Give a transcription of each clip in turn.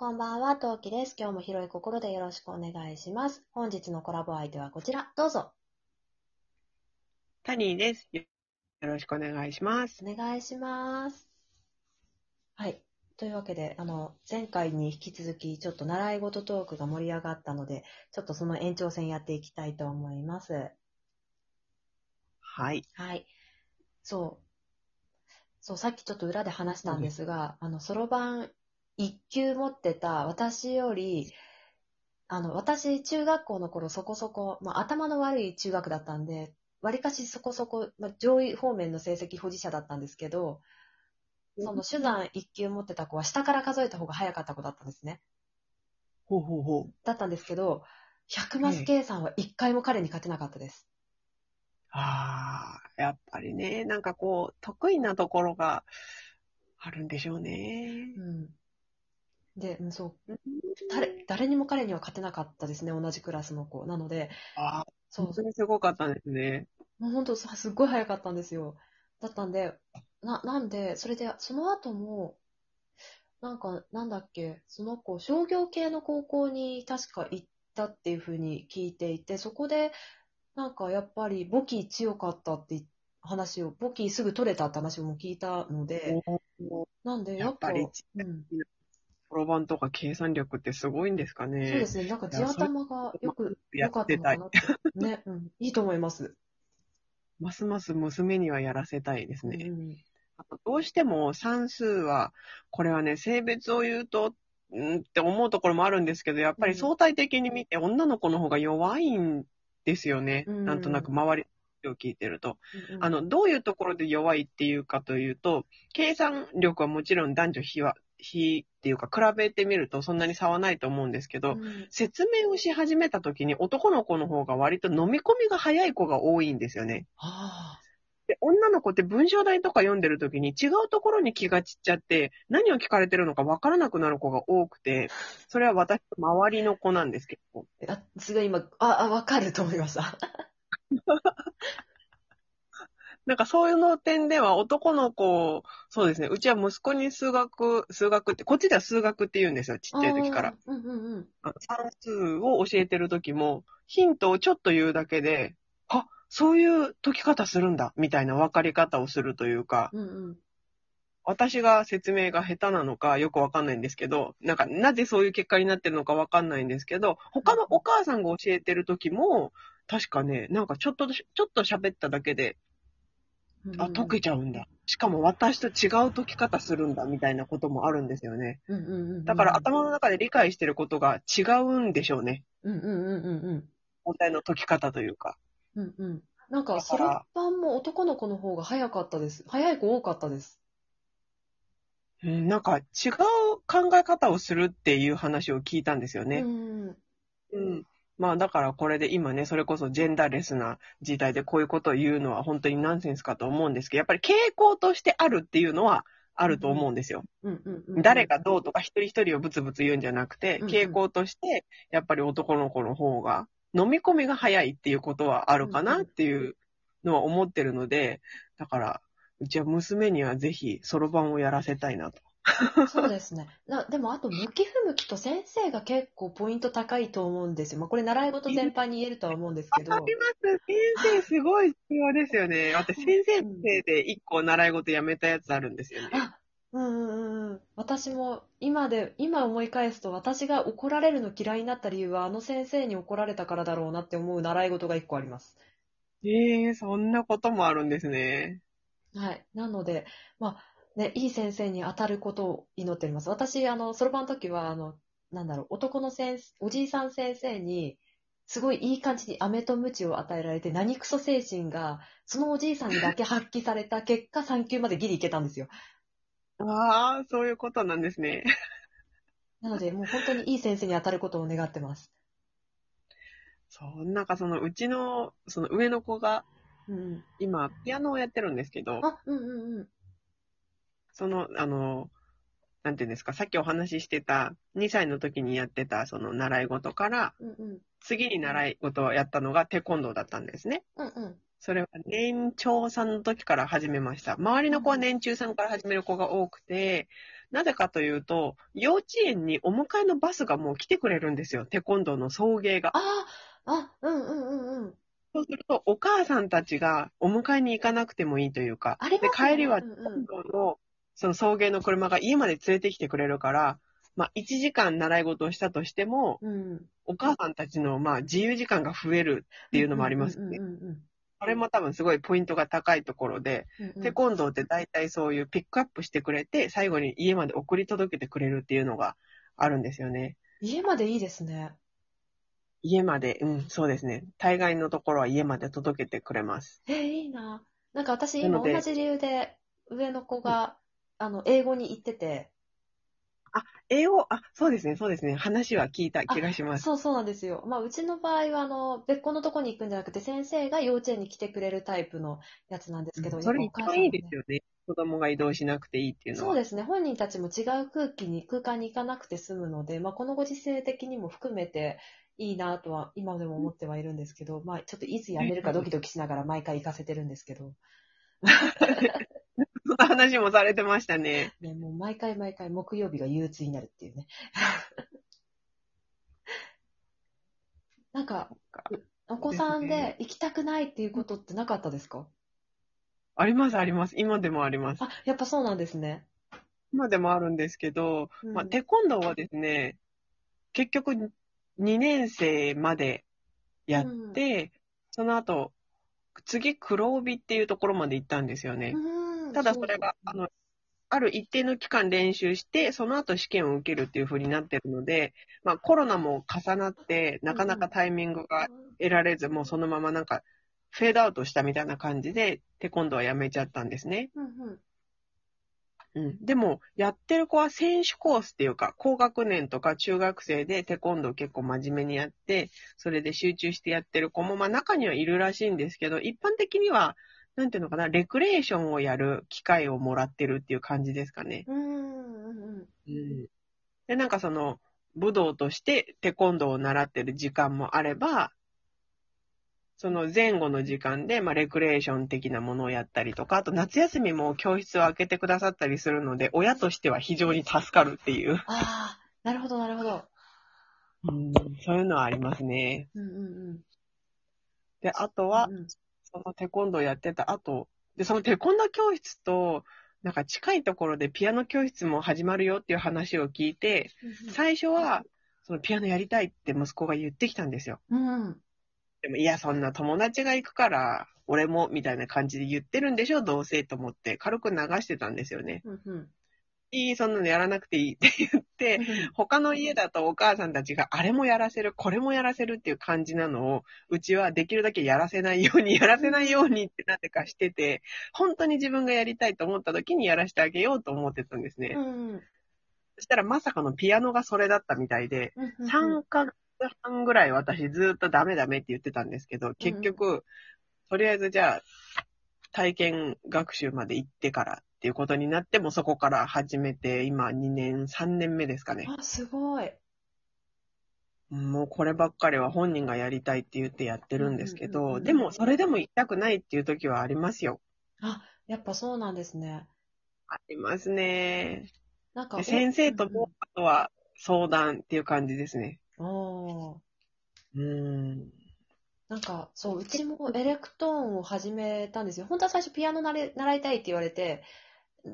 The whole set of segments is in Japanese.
こんばんは、トウキです。今日も広い心でよろしくお願いします。本日のコラボ相手はこちら、どうぞ。タニーです。よろしくお願いします。お願いします。はい。というわけで、あの、前回に引き続き、ちょっと習い事トークが盛り上がったので、ちょっとその延長戦やっていきたいと思います。はい。はい。そう。そう、さっきちょっと裏で話したんですが、あの、そろばん一級持ってた私より、あの、私、中学校の頃そこそこ、まあ、頭の悪い中学だったんで、わりかしそこそこ、まあ、上位方面の成績保持者だったんですけど、その手段一級持ってた子は下から数えた方が早かった子だったんですね。ほうほうほう。だったんですけど、100マス計算は一回も彼に勝てなかったです。ああ、やっぱりね、なんかこう、得意なところがあるんでしょうね。うん。で、うんそう、誰誰にも彼には勝てなかったですね、同じクラスの子。なので、ああ、そう本当にすごかったんですね。もう本当さすっごい早かったんですよ。だったんで、な、なんで、それで、その後も、なんか、なんだっけ、その子、商業系の高校に確か行ったっていうふうに聞いていて、そこで、なんかやっぱり簿記強かったって話を、簿記すぐ取れたって話も聞いたので、なんで、やっぱりうん、そろばんとか計算力ってすごいんですかね。そうですね、なんか地頭がよく、やってたい。ね、うん、いいと思います。ますます娘にはやらせたいですね。うんあとどうしても算数は、これはね、性別を言うと、うんって思うところもあるんですけど、やっぱり相対的に見て女の子の方が弱いんですよね。うんなんとなく周りを聞いてると。うんあの、どういうところで弱いっていうかというと、計算力はもちろん男女比は、比っていうか比べてみるとそんなに差はないと思うんですけど、うん説明をし始めた時に男の子の方が割と飲み込みが早い子が多いんですよね。ああ。で、女の子って文章題とか読んでる時に違うところに気が散っちゃって、何を聞かれてるのかわからなくなる子が多くて、それは私の周りの子なんですけど。あ、すごい今、あ、あ、わかると思いました。なんかそういうの点では男の子、そうですね、うちは息子に数学、数学って、こっちでは数学って言うんですよ、ちっちゃい時から。うんうんうん。あ算数を教えてる時も、ヒントをちょっと言うだけで、あ、そういう解き方するんだ、みたいな分かり方をするというか、うんうん。私が説明が下手なのかよくわかんないんですけど、なんかなぜそういう結果になってるのかわかんないんですけど、他のお母さんが教えてる時も、確かね、なんかちょっと、ちょっと喋っただけで、あ、解けちゃうんだ。しかも私と違う解き方するんだ、みたいなこともあるんですよね。うんうんうんうん。だから頭の中で理解してることが違うんでしょうね。うんうんうんうんうん。問題の解き方というか。うんうん。なんか、そろばんも男の子の方が早かったです。早い子多かったです。うん、なんか違う考え方をするっていう話を聞いたんですよね。うん。うん。まあだからこれで今ね、それこそジェンダーレスな時代でこういうことを言うのは本当にナンセンスかと思うんですけど、やっぱり傾向としてあるっていうのはあると思うんですよ。誰がどうとか一人一人をブツブツ言うんじゃなくて傾向としてやっぱり男の子の方が飲み込みが早いっていうことはあるかなっていうのは思ってるので、だから、うちは娘にはぜひそろばんをやらせたいなと。そうですね。なでも、あと、向き不向きと先生が結構ポイント高いと思うんですよ。まあ、これ、習い事全般に言えるとは思うんですけど。あります。先生すごい必要ですよね。私先生で一個習い事やめたやつあるんですよね。あ、うんうんうんうん。私も、今で、今思い返すと、私が怒られるの嫌いになった理由は、あの先生に怒られたからだろうなって思う習い事が一個あります。ええそんなこともあるんですね。はい。なので、まあ、ね、いい先生に当たることを祈っております。私、あの、そろばんの時は、あの、なんだろう、男の先生、おじいさん先生に、すごいいい感じに飴と鞭を与えられて、何クソ精神が、そのおじいさんにだけ発揮された結果、3級までギリいけたんですよ。ああ、そういうことなんですね。なので、もう本当にいい先生に当たることを願ってます。そう、なんかそのうちの、その上の子が、うん。今、ピアノをやってるんですけど、あ、うんうんうん。その、あの、なんていうんですか、さっきお話ししてた、2歳の時にやってた、その習い事から、うんうん。次に習い事をやったのがテコンドーだったんですね。うんうん。それは年長さんの時から始めました。周りの子は年中さんから始める子が多くて、なぜかというと、幼稚園にお迎えのバスがもう来てくれるんですよ。テコンドーの送迎が。ああ、あ、うんうんうんうん。そうすると、お母さんたちがお迎えに行かなくてもいいというか、ね帰りはテコンドーの、その送迎の車が家まで連れてきてくれるから、まあ、1時間習い事をしたとしても、うん。お母さんたちの、まあ、自由時間が増えるっていうのもありますね。うんうんうんこれも多分すごいポイントが高いところで、うんうん。テコンドーって大体そういうピックアップしてくれて、最後に家まで送り届けてくれるっていうのがあるんですよね。家までいいですね。家まで、うん、そうですね。大概のところは家まで届けてくれます。えー、いいな。なんか私今同じ理由で上の子が、あの、英語に行ってて、英語、あ、そうですね、そうですね。話は聞いた気がします。そうそうなんですよ。まあ、うちの場合は、あの、別個のとこに行くんじゃなくて、先生が幼稚園に来てくれるタイプのやつなんですけど、それやっぱお母さん一番いいですよね。子供が移動しなくていいっていうのは。そうですね。本人たちも違う空気に、空間に行かなくて済むので、まあ、このご時世的にも含めていいなとは、今でも思ってはいるんですけど、まあ、ちょっといつ辞めるかドキドキしながら毎回行かせてるんですけど、話もされてましたね。ね、もう毎回毎回木曜日が憂鬱になるっていうね。なんか、お子さんで行きたくないっていうことってなかったですか？あります、あります。今でもあります。あ、やっぱそうなんですね。今でもあるんですけど、うんまあ、テコンドーはですね、結局2年生までやって、その後、次黒帯っていうところまで行ったんですよね。うんただそれが、あの、ある一定の期間練習して、その後試験を受けるっていう風になってるので、まあコロナも重なって、なかなかタイミングが得られず、もうそのままなんか、フェードアウトしたみたいな感じで、テコンドーはやめちゃったんですね。うんうんうん。でも、やってる子は選手コースっていうか、高学年とか中学生でテコンドー結構真面目にやって、それで集中してやってる子も、まあ中にはいるらしいんですけど、一般的には、なんていうのかな、レクレーションをやる機会をもらってるっていう感じですかね。うんうんうんうん。で、なんかその、武道としてテコンドーを習ってる時間もあれば、その前後の時間で、まあ、レクレーション的なものをやったりとか、あと夏休みも教室を開けてくださったりするので、親としては非常に助かるっていう、ああ、なるほど、なるほど。うん、そういうのはありますね。うんうんうん。で、あとはう、んそのテコンドーやってた後、で、そのテコンドー教室と、なんか近いところでピアノ教室も始まるよっていう話を聞いて、最初は、そのピアノやりたいって息子が言ってきたんですよ。うんうん。でも、いや、そんな友達が行くから、俺も、みたいな感じで言ってるんでしょ、どうせ、と思って、軽く流してたんですよね。うんうんいい、そんなのやらなくていい って言って、他の家だとお母さんたちが、あれもやらせる、これもやらせるっていう感じなのを、うちはできるだけやらせないように、やらせないようにってなぜかしてて、本当に自分がやりたいと思った時にやらせてあげようと思ってたんですね。うん。うんそしたらまさかのピアノがそれだったみたいで、うん。うん3ヶ月半ぐらい私ずっとダメダメって言ってたんですけど、結局、とりあえずじゃあ、体験学習まで行ってからっていうことになって、もうそこから始めて、今2年、3年目ですかね。あ、すごい。もうこればっかりは本人がやりたいって言ってやってるんですけど、うんうんうんうんでもそれでも行きたくないっていう時はありますよ。あ、やっぱそうなんですね。ありますね。なんか、で先生とも、あとは相談っていう感じですね。おーうーん。なんか、そう、うちもエレクトーンを始めたんですよ。本当は最初ピアノ習れ習いたいって言われて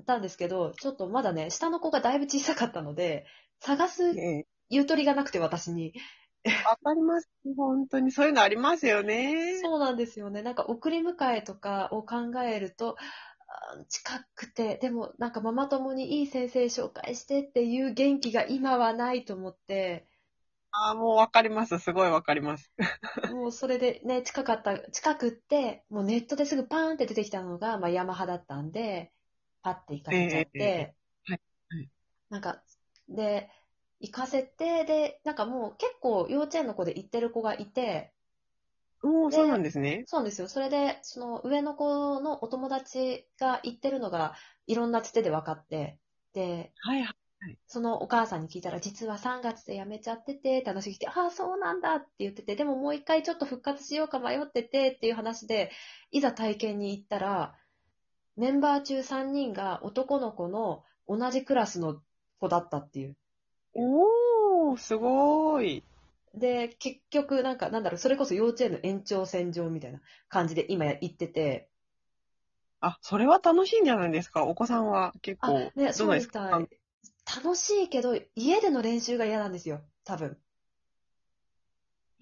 たんですけど、ちょっとまだね、下の子がだいぶ小さかったので、探すねゆとりがなくて私に。わかります。本当にそういうのありますよね。そうなんですよね。なんか送り迎えとかを考えると、あー近くて、でもなんかママ友にいい先生紹介してっていう元気が今はないと思って、ああ、もうわかります。すごいわかります。もうそれでね、近かった、近くって、もうネットですぐパーンって出てきたのが、まあヤマハだったんで、パッて行かせちゃって、えええはいはいなんか、で、行かせて、で、なんかもう結構幼稚園の子で行ってる子がいて、おー、そうなんですね。そうなんですよ。それで、その上の子のお友達が行ってるのがいろんなつてで分かって、で、はいはい。そのお母さんに聞いたら、実は3月で辞めちゃってて、って話が来て、ああ、そうなんだって言ってて、でももう一回ちょっと復活しようか迷っててっていう話で、いざ体験に行ったら、メンバー中3人が男の子の同じクラスの子だったっていう。おー、すごーい。で、結局、なんか、なんだろう、それこそ幼稚園の延長線上みたいな感じで今や行ってて、あ、それは楽しいんじゃないですか？お子さんは結あ、構。ね、そうなんですか？みたい。楽しいけど、家での練習が嫌なんですよ、多分。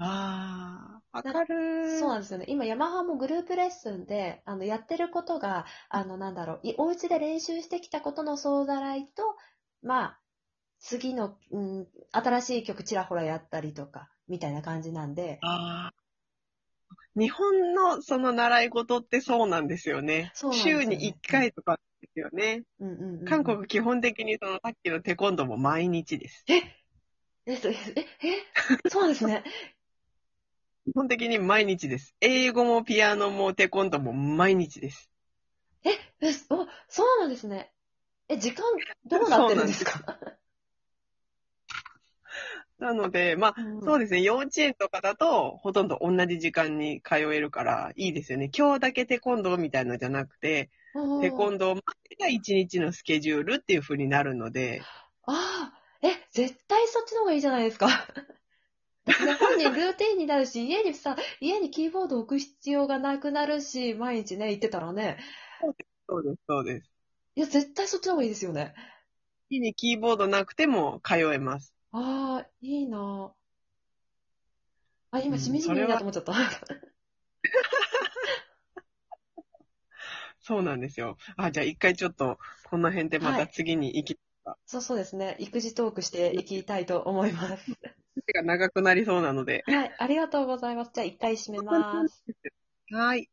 あー、わかるー。そうなんですよね。今、ヤマハもグループレッスンで、あの、やってることが、あの、なんだろう、いお家で練習してきたことの総ざらいと、まあ、次の、うん、新しい曲ちらほらやったりとか、みたいな感じなんで、あー日本のその習い事ってそうなんですよね。よね週に1回とかですよね。うんうんうんうん韓国基本的にそのさっきのテコンドーも毎日です。え、え、え、え、そうですね。基本的に毎日です。英語もピアノもテコンドーも毎日です。え、え、お、そうなんですね。え、時間、どうなってるんですか？なので、まあ、そうですね、幼稚園とかだと、ほとんど同じ時間に通えるから、いいですよね。今日だけテコンドーみたいのじゃなくて、うんテコンドーまでが一日のスケジュールっていう風になるので、ああ、え、絶対そっちの方がいいじゃないですか。ね本人ルーティンになるし、家にさ、家にキーボード置く必要がなくなるし、毎日ね、行ってたらね。そうです、そうです。いや、絶対そっちの方がいいですよね。家にキーボードなくても通えます。ああ、いいなぁあ、今、うんしみじみいいなと思っちゃった。そうなんですよ。あ、じゃあ一回ちょっと、この辺でまた次に行き、そうそうですね。育児トークしていきたいと思います。が長くなりそうなので。はい、ありがとうございます。じゃあ、一回締めます。はい。